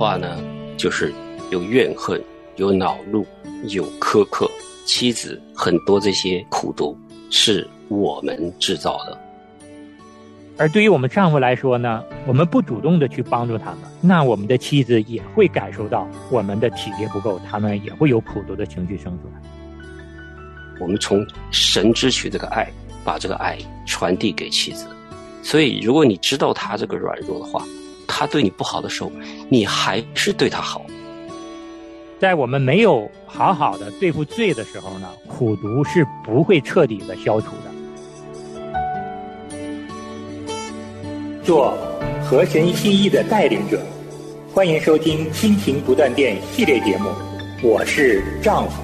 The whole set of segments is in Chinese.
话呢，就是有怨恨、有恼怒、有苛刻。妻子很多这些苦毒是我们制造的。而对于我们丈夫来说呢，我们不主动的去帮助他们，那我们的妻子也会感受到我们的体贴不够，他们也会有苦毒的情绪生出来。我们从神支取这个爱，把这个爱传递给妻子。所以，如果你知道他这个软弱的话，他对你不好的时候，你还是对他好。在我们没有好好的对付罪的时候呢，苦毒是不会彻底的消除的。做和神心意的带领者，欢迎收听《亲情不断电》系列节目。我是丈夫。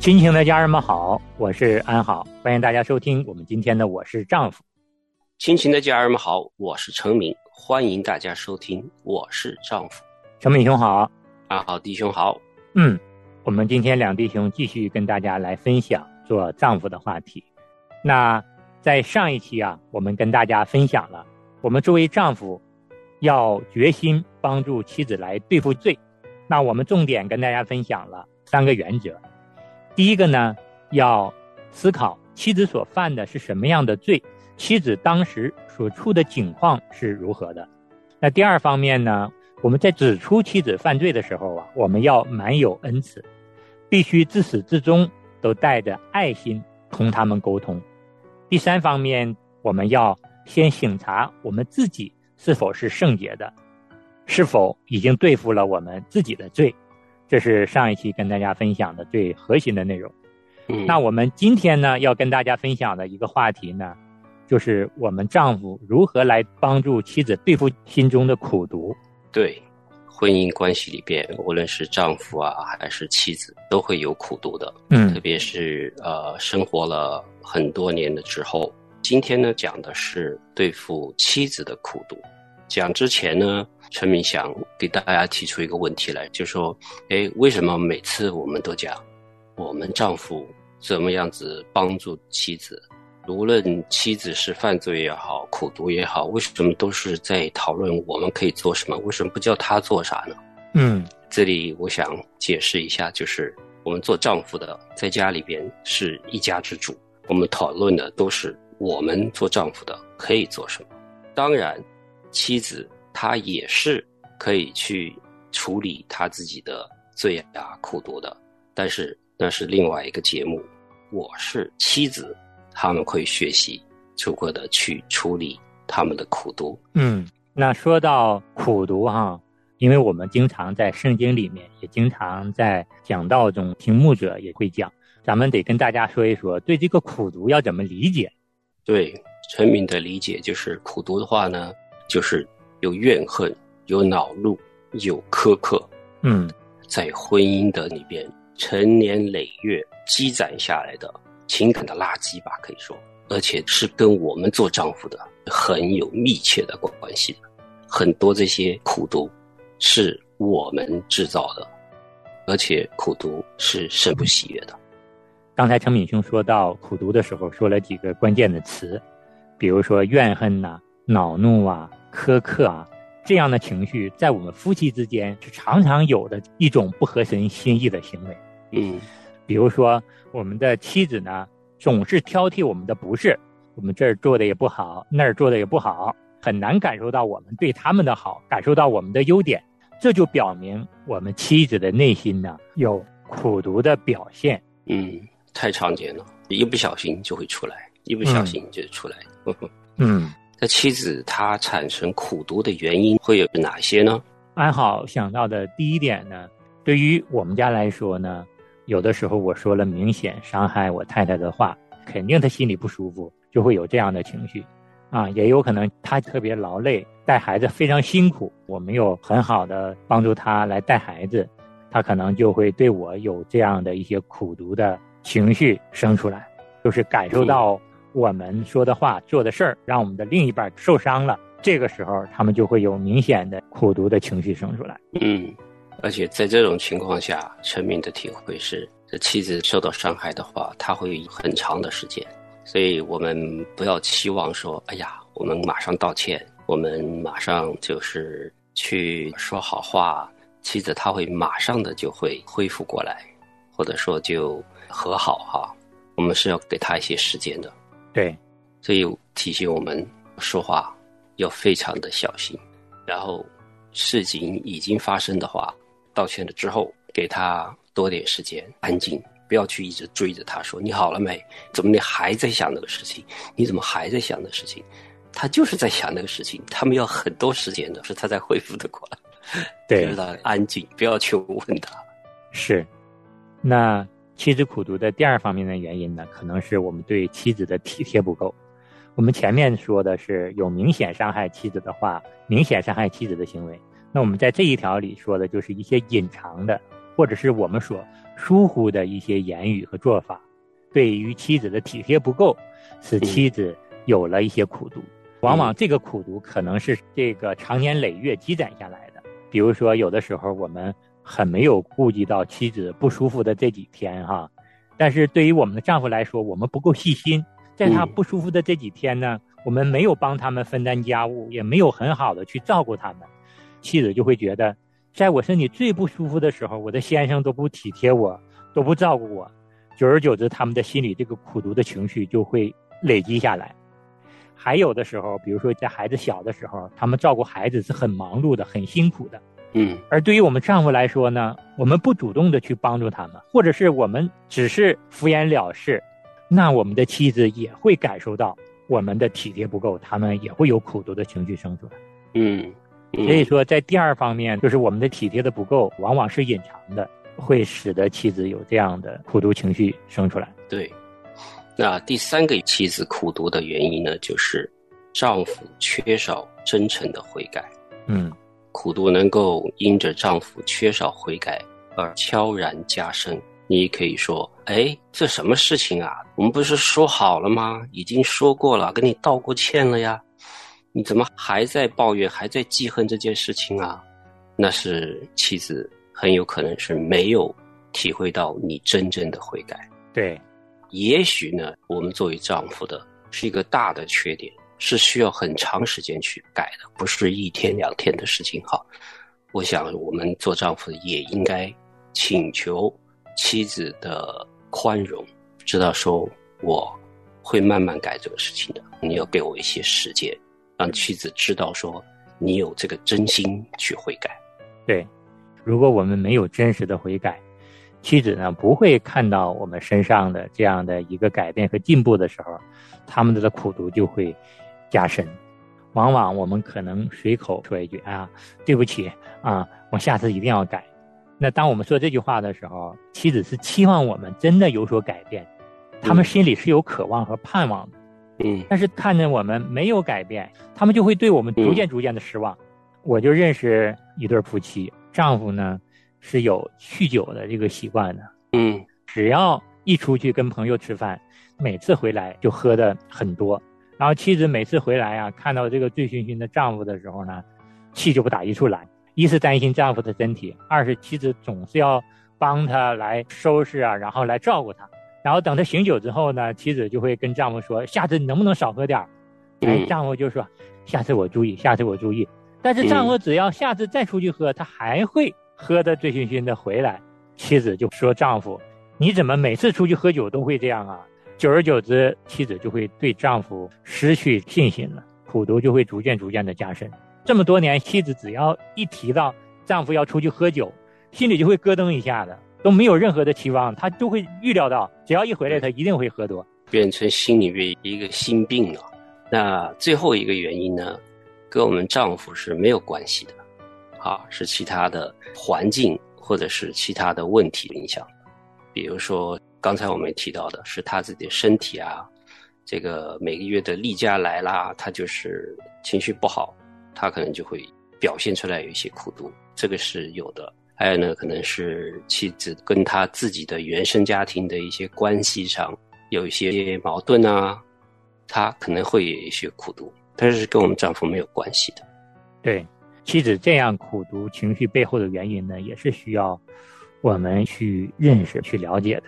亲情的家人们好，我是安好，欢迎大家收听我们今天的《我是丈夫》。亲情的家人们好，我是陈明，欢迎大家收听《我是丈夫》。陈明兄好，啊好弟兄好。嗯，我们今天两弟兄继续跟大家来分享做丈夫的话题。那在上一期啊，我们跟大家分享了，我们作为丈夫要决心帮助妻子来对付罪。那我们重点跟大家分享了三个原则。第一个呢，要思考妻子所犯的是什么样的罪，妻子当时所处的境况是如何的。那第二方面呢，我们在指出妻子犯罪的时候啊，我们要满有恩慈，必须自始至终都带着爱心同他们沟通。第三方面，我们要先醒察我们自己是否是圣洁的，是否已经对付了我们自己的罪。这是上一期跟大家分享的最核心的内容。嗯，那我们今天呢，要跟大家分享的一个话题呢，就是我们丈夫如何来帮助妻子对付心中的苦毒。对，婚姻关系里边，无论是丈夫啊还是妻子，都会有苦毒的。嗯特别是呃，生活了很多年的之后，今天呢讲的是对付妻子的苦毒。讲之前呢，陈明想给大家提出一个问题来，就说，哎，为什么每次我们都讲我们丈夫怎么样子帮助妻子？无论妻子是犯罪也好，苦读也好，为什么都是在讨论我们可以做什么？为什么不叫他做啥呢？嗯这里我想解释一下，就是我们做丈夫的在家里边是一家之主，我们讨论的都是我们做丈夫的可以做什么。当然，妻子她也是可以去处理她自己的罪啊、苦读的，但是那是另外一个节目。我是妻子，他们会学习逐个的去处理他们的苦毒。嗯。那说到苦毒哈、因为我们经常在圣经里面，也经常在讲道中听牧者也会讲，咱们得跟大家说一说，对这个苦毒要怎么理解。对陈敏的理解就是，苦毒的话呢，就是有怨恨、有恼怒、有苛刻，嗯在婚姻的里边成年累月积攒下来的情感的垃圾吧，可以说，而且是跟我们做丈夫的很有密切的关系的。很多这些苦毒是我们制造的，而且苦毒是神不喜悦的。刚才陈敏兄说到苦读的时候，说了几个关键的词，比如说怨恨呐、恼怒啊、苛刻啊，这样的情绪，在我们夫妻之间是常常有的一种不合神心意的行为。嗯比如说，我们的妻子呢，总是挑剔我们的不是，我们这儿做的也不好，那儿做的也不好，很难感受到我们对他们的好，感受到我们的优点，这就表明我们妻子的内心呢有苦读的表现。嗯，太常见了，一不小心就会出来，一不小心就出来。嗯，那妻子她产生苦毒的原因会有哪些呢？安好想到的第一点呢，对于我们家来说呢，有的时候我说了明显伤害我太太的话，肯定她心里不舒服，就会有这样的情绪，啊，也有可能她特别劳累，带孩子非常辛苦，我没有很好的帮助她来带孩子，她可能就会对我有这样的一些苦毒的情绪生出来，就是感受到我们说的话、做的事儿让我们的另一半受伤了，这个时候他们就会有明显的苦毒的情绪生出来。嗯，而且在这种情况下，陈明的体会是，这妻子受到伤害的话，他会很长的时间，所以我们不要期望说，哎呀，我们马上道歉，我我们马上就是去说好话，妻子她会马上的就会恢复过来，或者说就和好哈。我们是要给他一些时间的，对，所以提醒我们说话要非常的小心。然后事情已经发生的话，道歉了之后，给他多点时间，安静，不要去一直追着他说你好了没？怎么你还在想那个事情？你怎么还在想那个事情？他就是在想那个事情，他们要很多时间的，是他在恢复的过来。对，让他安静，不要去问他。是，那妻子苦读的第二方面的原因呢，可能是我们对妻子的体贴不够。我们前面说的是有明显伤害妻子的话，明显伤害妻子的行为。那我们在这一条里说的就是一些隐藏的，或者是我们所疏忽的一些言语和做法，对于妻子的体贴不够，使妻子有了一些苦读。往往这个苦读可能是这个长年累月积攒下来的。比如说，有的时候我们很没有顾及到妻子不舒服的这几天哈，但是对于我们的丈夫来说，我们不够细心，在他不舒服的这几天呢，我们没有帮他们分担家务，也没有很好的去照顾他们，妻子就会觉得，在我身体最不舒服的时候，我的先生都不体贴我，都不照顾我，久而久之，他们的心里这个苦读的情绪就会累积下来。还有的时候，比如说在孩子小的时候，他们照顾孩子是很忙碌的、很辛苦的。嗯，而对于我们丈夫来说呢，我们不主动的去帮助他们，或者是我们只是敷衍了事，那我们的妻子也会感受到我们的体贴不够，他们也会有苦毒的情绪生出来。嗯，所以说，在第二方面，就是我们的体贴的不够，往往是隐藏的，会使得妻子有这样的苦读情绪生出来。对。那第三个妻子苦读的原因呢，就是丈夫缺少真诚的悔改。嗯，苦读能够因着丈夫缺少悔改而悄然加深。你可以说：“哎，这什么事情啊？我们不是说好了吗？已经说过了，跟你道过歉了呀，你怎么还在抱怨，还在记恨这件事情啊？”那是妻子很有可能是没有体会到你真正的悔改。对。也许呢，我们作为丈夫的是一个大的缺点，是需要很长时间去改的，不是一天两天的事情。哈，我想我们做丈夫的也应该请求妻子的宽容，知道说我会慢慢改这个事情的，你要给我一些时间，让妻子知道说你有这个真心去悔改。对，如果我们没有真实的悔改。妻子呢不会看到我们身上的这样的一个改变和进步的时候，他们的苦读就会加深。往往我们可能随口说一句啊，对不起啊，我下次一定要改。那当我们说这句话的时候，妻子是期望我们真的有所改变，他们心里是有渴望和盼望的。嗯。但是看着我们没有改变，他们就会对我们逐渐逐渐的失望。我就认识一对夫妻，丈夫呢。是有酗酒的这个习惯的，嗯，只要一出去跟朋友吃饭，每次回来就喝的很多，然后妻子每次回来啊，看到这个醉醺醺的丈夫的时候呢，气就不打一处来。一是担心丈夫的身体，二是妻子总是要帮他来收拾啊，然后来照顾他。然后等他醒酒之后呢，妻子就会跟丈夫说：“下次你能不能少喝点儿？”哎，丈夫就说：“下次我注意，下次我注意。”但是丈夫只要下次再出去喝，他还会。喝得醉醺醺的回来，妻子就说：“丈夫，你怎么每次出去喝酒都会这样啊？”久而久之，妻子就会对丈夫失去信心了，苦毒就会逐渐逐渐的加深。这么多年，妻子只要一提到丈夫要出去喝酒，心里就会咯噔一下的，都没有任何的期望，他都会预料到，只要一回来，他一定会喝多，变成心里面一个心病了。那最后一个原因呢，跟我们丈夫是没有关系的。啊，是其他的环境或者是其他的问题影响，比如说刚才我们提到的是他自己的身体啊，这个每个月的例假来啦，他就是情绪不好，他可能就会表现出来有一些苦读，这个是有的。还有呢，可能是妻子跟他自己的原生家庭的一些关系上有一些矛盾啊，他可能会有一些苦读，但是跟我们丈夫没有关系的。对。妻子这样苦读情绪背后的原因呢，也是需要我们去认识、去了解的。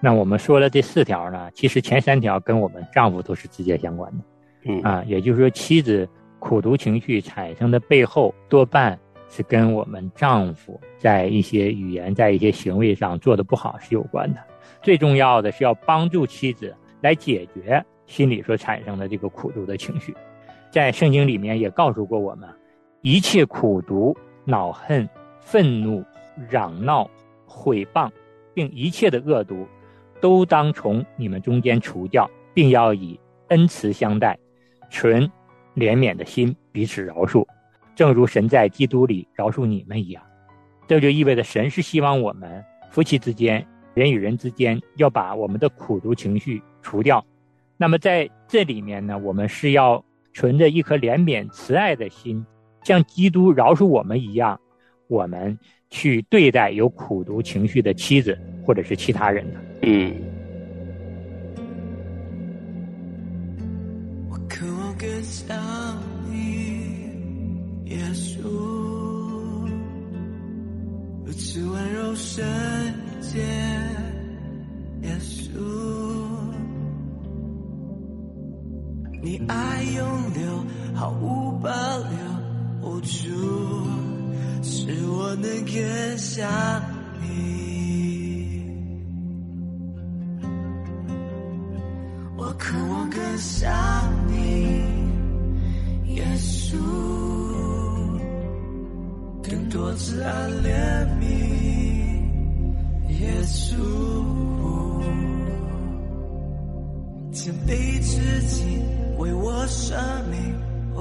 那我们说了这四条呢，其实前三条跟我们丈夫都是直接相关的。嗯啊，也就是说，妻子苦读情绪产生的背后，多半是跟我们丈夫在一些语言、在一些行为上做的不好是有关的。最重要的是要帮助妻子来解决心里所产生的这个苦毒的情绪。在圣经里面也告诉过我们，一切苦毒、恼恨、愤怒、嚷闹、毁谤，并一切的恶毒，都当从你们中间除掉，并要以恩慈相待，纯。怜悯的心，彼此饶恕，正如神在基督里饶恕你们一样。这就意味着神是希望我们夫妻之间、人与人之间要把我们的苦毒情绪除掉。那么在这里面呢，我们是要存着一颗怜悯、慈爱的心，像基督饶恕我们一样，我们去对待有苦毒情绪的妻子或者是其他人的。嗯。耶稣如此温柔瞬间耶稣你爱永留毫无保留无助使我能更想你。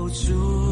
住，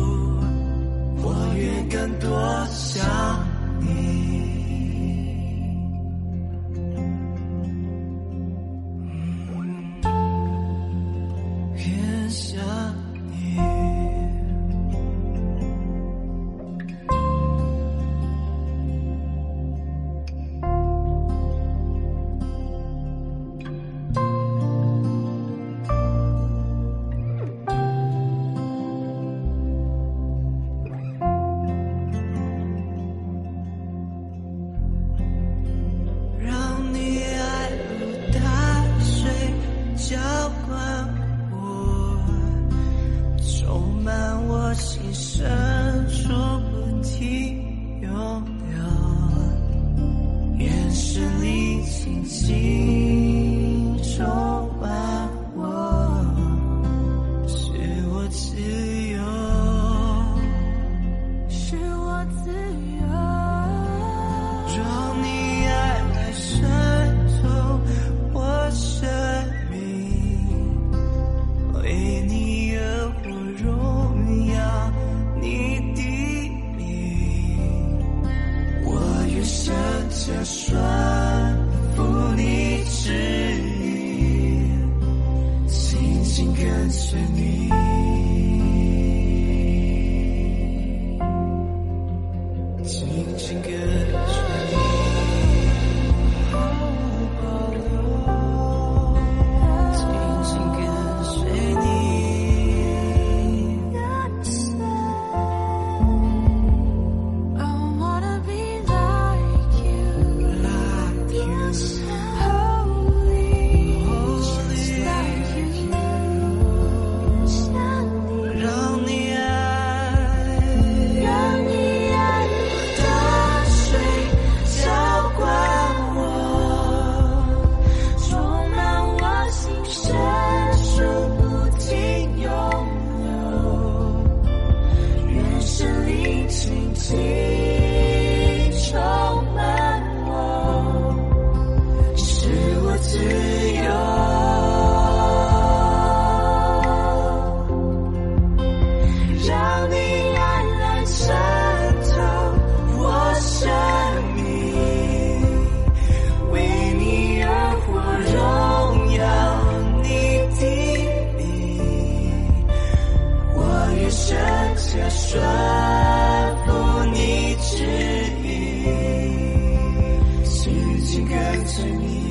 随你。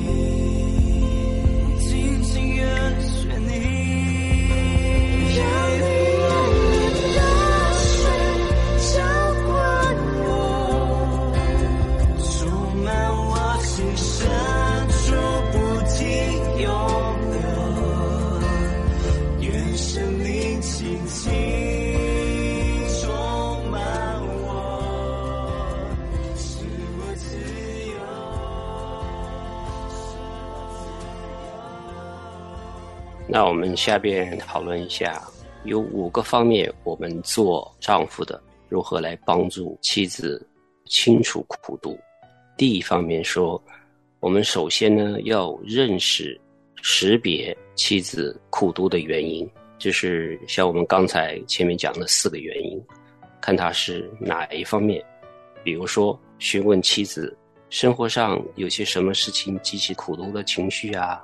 我们下边讨论一下，有五个方面，我们做丈夫的如何来帮助妻子清除苦毒。第一方面说，我们首先呢要认识、识别妻子苦毒的原因，就是像我们刚才前面讲的四个原因，看他是哪一方面。比如说，询问妻子生活上有些什么事情激起苦毒的情绪啊，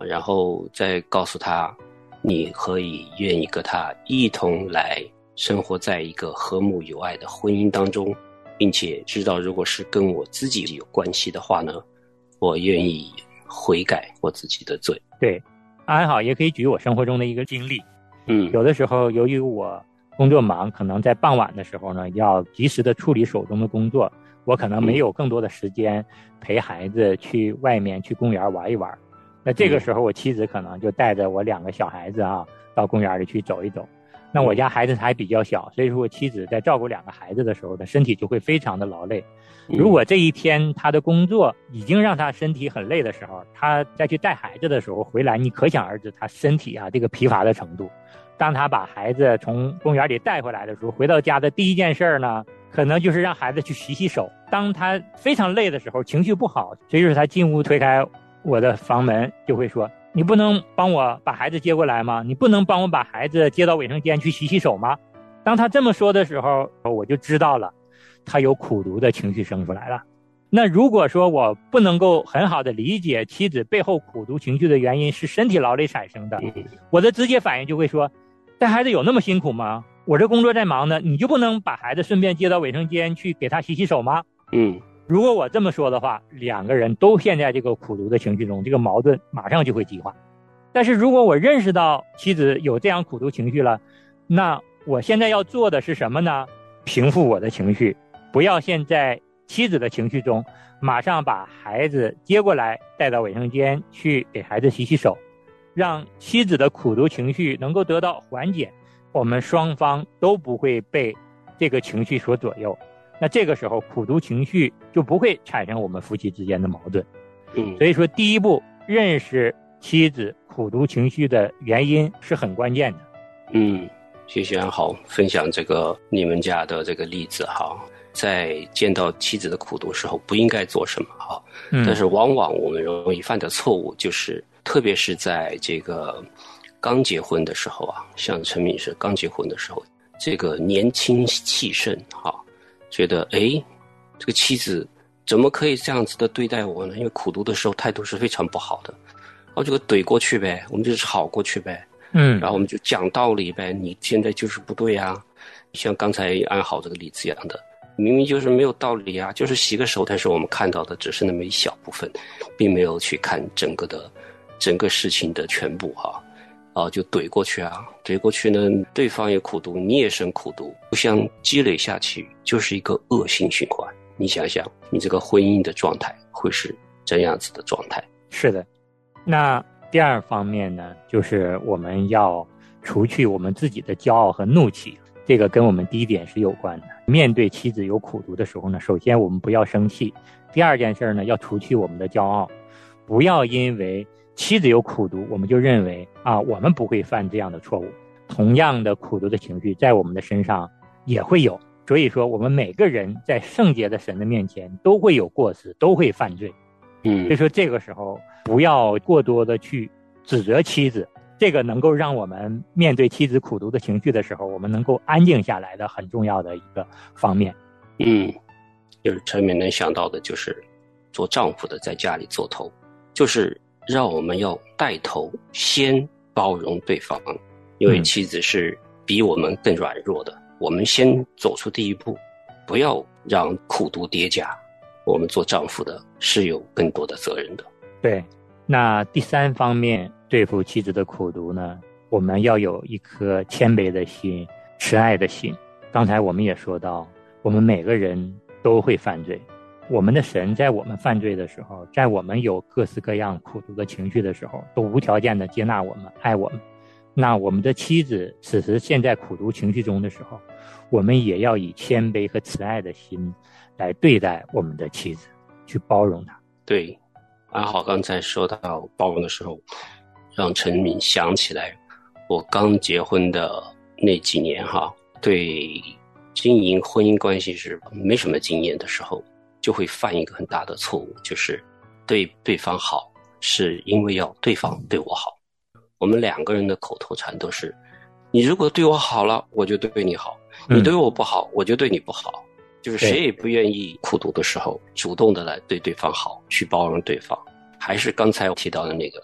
然后再告诉他，你可以愿意跟他一同来生活在一个和睦有爱的婚姻当中。并且知道，如果是跟我自己有关系的话呢，我愿意悔改我自己的罪。对，安好也可以举我生活中的一个经历。嗯，有的时候由于我工作忙，可能在傍晚的时候呢，要及时的处理手中的工作，我可能没有更多的时间陪孩子去外面去公园玩一玩。那这个时候，我妻子可能就带着我两个小孩子啊，到公园里去走一走。那我家孩子还比较小，所以说我妻子在照顾两个孩子的时候，她身体就会非常的劳累。如果这一天她的工作已经让她身体很累的时候，她再去带孩子的时候回来，你可想而知她身体啊这个疲乏的程度。当她把孩子从公园里带回来的时候，回到家的第一件事儿呢，可能就是让孩子去洗洗手。当他非常累的时候，情绪不好，所以说她进屋推开我的房门，就会说。你不能帮我把孩子接过来吗？你不能帮我把孩子接到卫生间去洗洗手吗？当他这么说的时候，我就知道了，他有苦读的情绪生出来了。那如果说我不能够很好的理解妻子背后苦读情绪的原因是身体劳累产生的，我的直接反应就会说，带孩子有那么辛苦吗？我这工作在忙呢，你就不能把孩子顺便接到卫生间去给他洗洗手吗？嗯。如果我这么说的话，两个人都陷在这个苦读的情绪中，这个矛盾马上就会激化。但是如果我认识到妻子有这样苦读情绪了，那我现在要做的是什么呢？平复我的情绪，不要陷在妻子的情绪中，马上把孩子接过来带到卫生间去给孩子洗洗手，让妻子的苦读情绪能够得到缓解，我们双方都不会被这个情绪所左右。那这个时候，苦读情绪就不会产生我们夫妻之间的矛盾。嗯，所以说，第一步认识妻子苦读情绪的原因是很关键的。嗯，谢谢安好分享这个你们家的这个例子哈，在见到妻子的苦读时候不应该做什么哈。嗯。但是往往我们容易犯的错误就是，特别是在这个刚结婚的时候啊，像陈敏是刚结婚的时候，这个年轻气盛哈。觉得哎，这个妻子怎么可以这样子的对待我呢？因为苦读的时候态度是非常不好的，然后就怼过去呗，我们就吵过去呗，嗯，然后我们就讲道理呗。你现在就是不对呀，像刚才安好这个例子一样的，明明就是没有道理啊，就是洗个手，但是我们看到的只是那么一小部分，并没有去看整个的整个事情的全部哈。啊，啊就怼过去啊，怼过去呢，对方也苦读，你也生苦读，互相积累下去，就是一个恶性循环。你想想，你这个婚姻的状态会是怎样子的状态？是的。那第二方面呢，就是我们要除去我们自己的骄傲和怒气，这个跟我们第一点是有关的。面对妻子有苦读的时候呢，首先我们不要生气；第二件事呢，要除去我们的骄傲，不要因为。妻子有苦读，我们就认为啊，我们不会犯这样的错误。同样的苦读的情绪在我们的身上也会有，所以说我们每个人在圣洁的神的面前都会有过失，都会犯罪。嗯，所以说这个时候不要过多的去指责妻子，这个能够让我们面对妻子苦读的情绪的时候，我们能够安静下来的很重要的一个方面。嗯，就是陈敏能想到的就是做丈夫的在家里做头，就是。让我们要带头先包容对方，因为妻子是比我们更软弱的。我们先走出第一步，不要让苦读叠加。我们做丈夫的是有更多的责任的。对，那第三方面对付妻子的苦读呢？我们要有一颗谦卑的心、慈爱的心。刚才我们也说到，我们每个人都会犯罪。我们的神在我们犯罪的时候，在我们有各式各样苦毒的情绪的时候，都无条件的接纳我们、爱我们。那我们的妻子此时陷在苦毒情绪中的时候，我们也要以谦卑和慈爱的心来对待我们的妻子，去包容她。对，阿好刚才说到包容的时候，让陈敏想起来，我刚结婚的那几年哈，对经营婚姻关系是没什么经验的时候，就会犯一个很大的错误，就是对对方好，是因为要对方对我好。我们两个人的口头禅都是：你如果对我好了，我就对你好；你对我不好，我就对你不好。就是谁也不愿意苦读的时候，主动的来对对方好，去包容对方。还是刚才我提到的那个，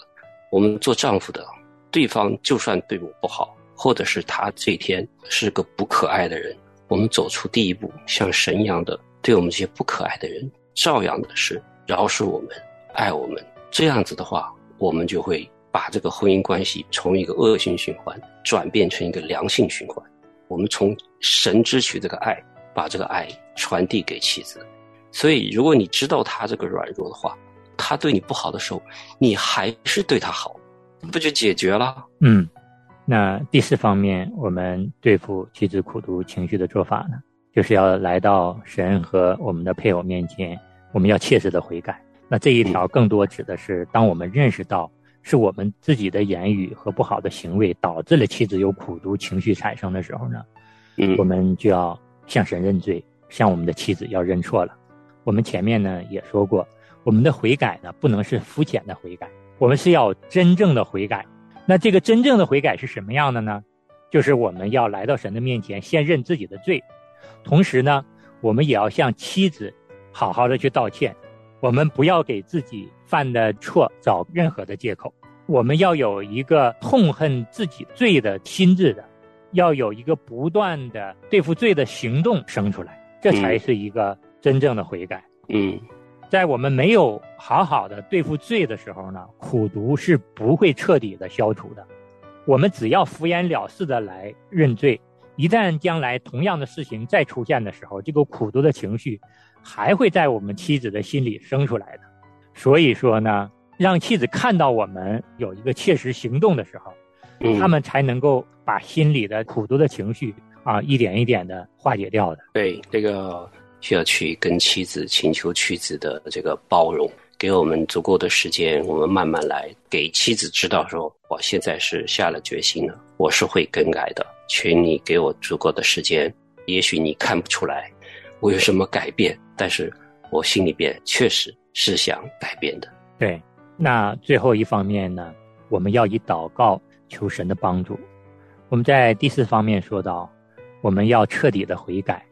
我们做丈夫的，对方就算对我不好，或者是他这一天是个不可爱的人，我们走出第一步，像神一样的对我们这些不可爱的人，照样的是饶恕我们，爱我们。这样子的话，我们就会把这个婚姻关系从一个恶性循环转变成一个良性循环。我们从神支取这个爱。把这个爱传递给妻子，所以如果你知道他这个软弱的话，他对你不好的时候，你还是对他好，不就解决了？嗯，那第四方面，我们对付妻子苦读情绪的做法呢，就是要来到神和我们的配偶面前，我们要切实的悔改。那这一条更多指的是，当我们认识到是我们自己的言语和不好的行为导致了妻子有苦毒情绪产生的时候呢，嗯，我们就要。向神认罪，向我们的妻子要认错了。我们前面呢也说过，我们的悔改呢不能是肤浅的悔改，我们是要真正的悔改。那这个真正的悔改是什么样的呢？就是我们要来到神的面前，先认自己的罪，同时呢，我们也要向妻子好好的去道歉。我们不要给自己犯的错找任何的借口，我们要有一个痛恨自己罪的心智的。要有一个不断的对付罪的行动生出来，这才是一个真正的悔改。嗯，在我们没有好好的对付罪的时候呢，苦毒是不会彻底的消除的。我们只要敷衍了事的来认罪，一旦将来同样的事情再出现的时候，这个苦毒的情绪还会在我们妻子的心里生出来的。所以说呢，让妻子看到我们有一个切实行动的时候。他们才能够把心里的苦毒的情绪啊，一点一点的化解掉的。对，这个需要去跟妻子请求妻子的这个包容，给我们足够的时间，我们慢慢来，给妻子知道说，我现在是下了决心了，我是会更改的，请你给我足够的时间。也许你看不出来我有什么改变，但是我心里边确实是想改变的。对，那最后一方面呢，我们要以祷告。求神的帮助。我们在第四方面说到，我们要彻底的悔改。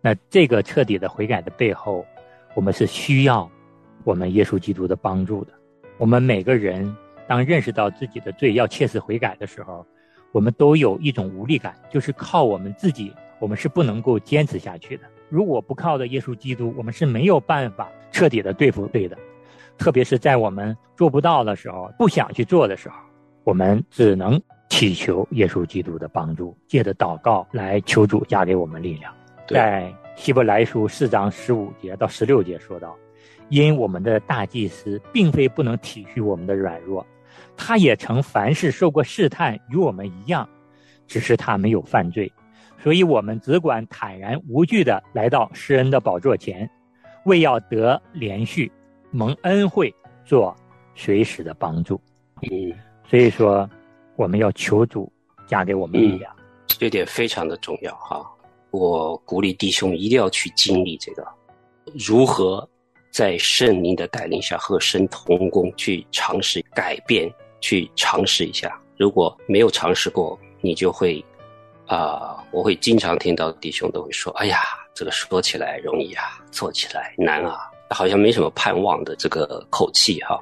那这个彻底的悔改的背后，我们是需要我们耶稣基督的帮助的。我们每个人当认识到自己的罪，要切实悔改的时候，我们都有一种无力感，就是靠我们自己，我们是不能够坚持下去的。如果不靠着耶稣基督，我们是没有办法彻底的对付罪的。特别是在我们做不到的时候，不想去做的时候。我们只能祈求耶稣基督的帮助，借着祷告来求主加给我们力量。在希伯来书四章十五节到十六节说道：“因我们的大祭司并非不能体恤我们的软弱，他也曾凡事受过试探，与我们一样，只是他没有犯罪，所以我们只管坦然无惧的来到施恩的宝座前，为要得连续蒙恩惠，做随时的帮助。”嗯。所以说，我们要求主加给我们力量，这点非常的重要哈。我鼓励弟兄一定要去经历这个，如何在圣灵的带领下和神同工，去尝试改变，去尝试一下。如果没有尝试过，你就会啊，我会经常听到弟兄都会说：“哎呀，这个说起来容易啊，做起来难啊，好像没什么盼望的这个口气哈。”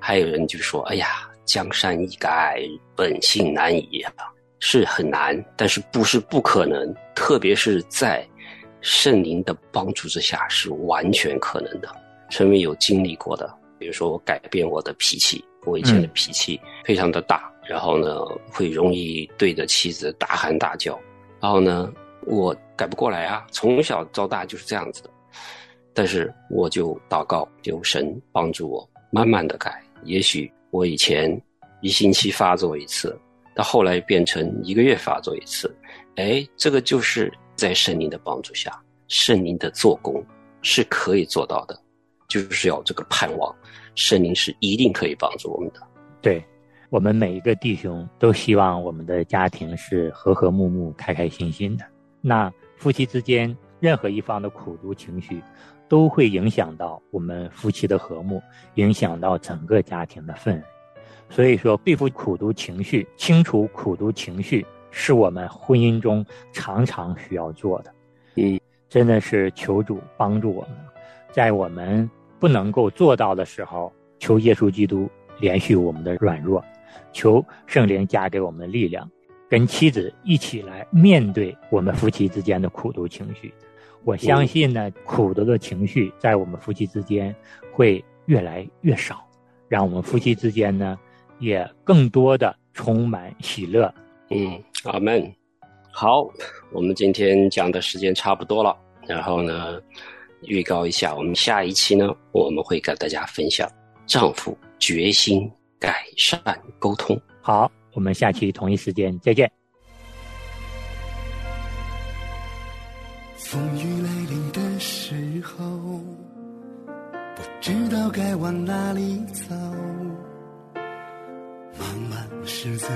还有人就说：“哎呀。”江山易改，本性难移啊，是很难，但是不是不可能。特别是在圣灵的帮助之下，是完全可能的。陈伟有经历过的，比如说我改变我的脾气，我以前的脾气非常的大，然后呢会容易对着妻子大喊大叫，然后呢我改不过来啊，从小到大就是这样子的。但是我就祷告，求神帮助我慢慢的改，也许。我以前一星期发作一次，到后来变成一个月发作一次，哎，这个就是在圣灵的帮助下，圣灵的做工是可以做到的，就是要这个盼望，圣灵是一定可以帮助我们的。对，我们每一个弟兄都希望我们的家庭是和和睦睦、开开心心的。那夫妻之间任何一方的苦毒情绪，都会影响到我们夫妻的和睦，影响到整个家庭的氛围。所以说，对付苦毒情绪、清除苦毒情绪，是我们婚姻中常常需要做的。嗯，真的是求主帮助我们，在我们不能够做到的时候，求耶稣基督连续我们的软弱，求圣灵加给我们力量，跟妻子一起来面对我们夫妻之间的苦毒情绪。我相信呢，苦毒的情绪在我们夫妻之间会越来越少，让我们夫妻之间呢。也更多的充满喜乐。嗯，阿门。好，我们今天讲的时间差不多了。然后呢，预告一下，我们下一期呢，我们会跟大家分享丈夫决心改善沟通。好，我们下期同一时间再见。风雨来临的时候，不知道该往哪里走。茫茫十字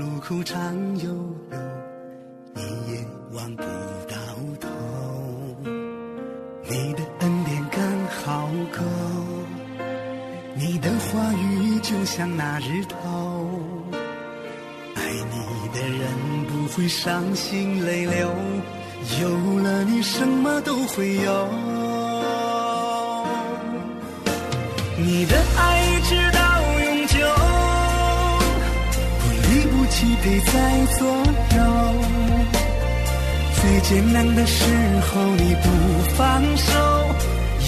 路口长悠悠，你也望不到头。你的恩典刚好够，你的话语就像那日头。爱你的人不会伤心泪流，有了你什么都会有。你的爱直到永久，不离不弃陪在左右，最艰难的时候你不放手，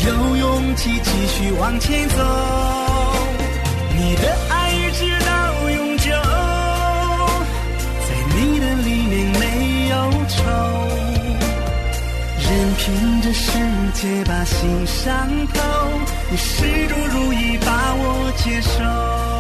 有勇气继续往前走。你的爱一直到永久，在你的里面没有愁，任凭这世界把心伤透，你始终如一把我接受。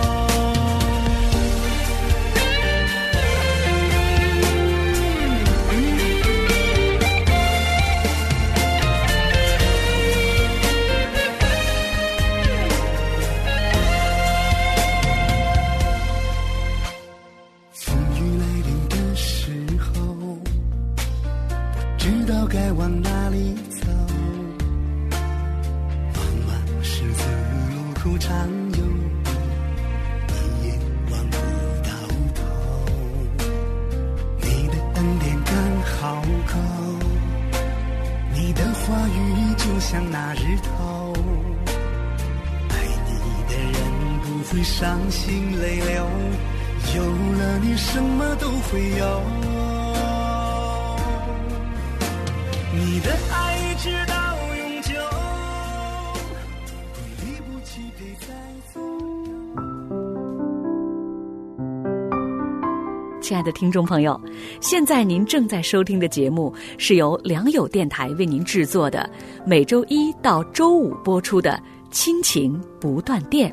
亲爱的听众朋友，现在您正在收听的节目是由良友电台为您制作的，每周一到周五播出的《亲情不断电》，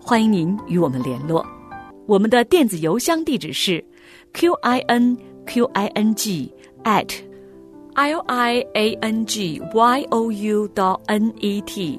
欢迎您与我们联络。我们的电子邮箱地址是 q i n q i n g at l i a n g y o u dot n e t，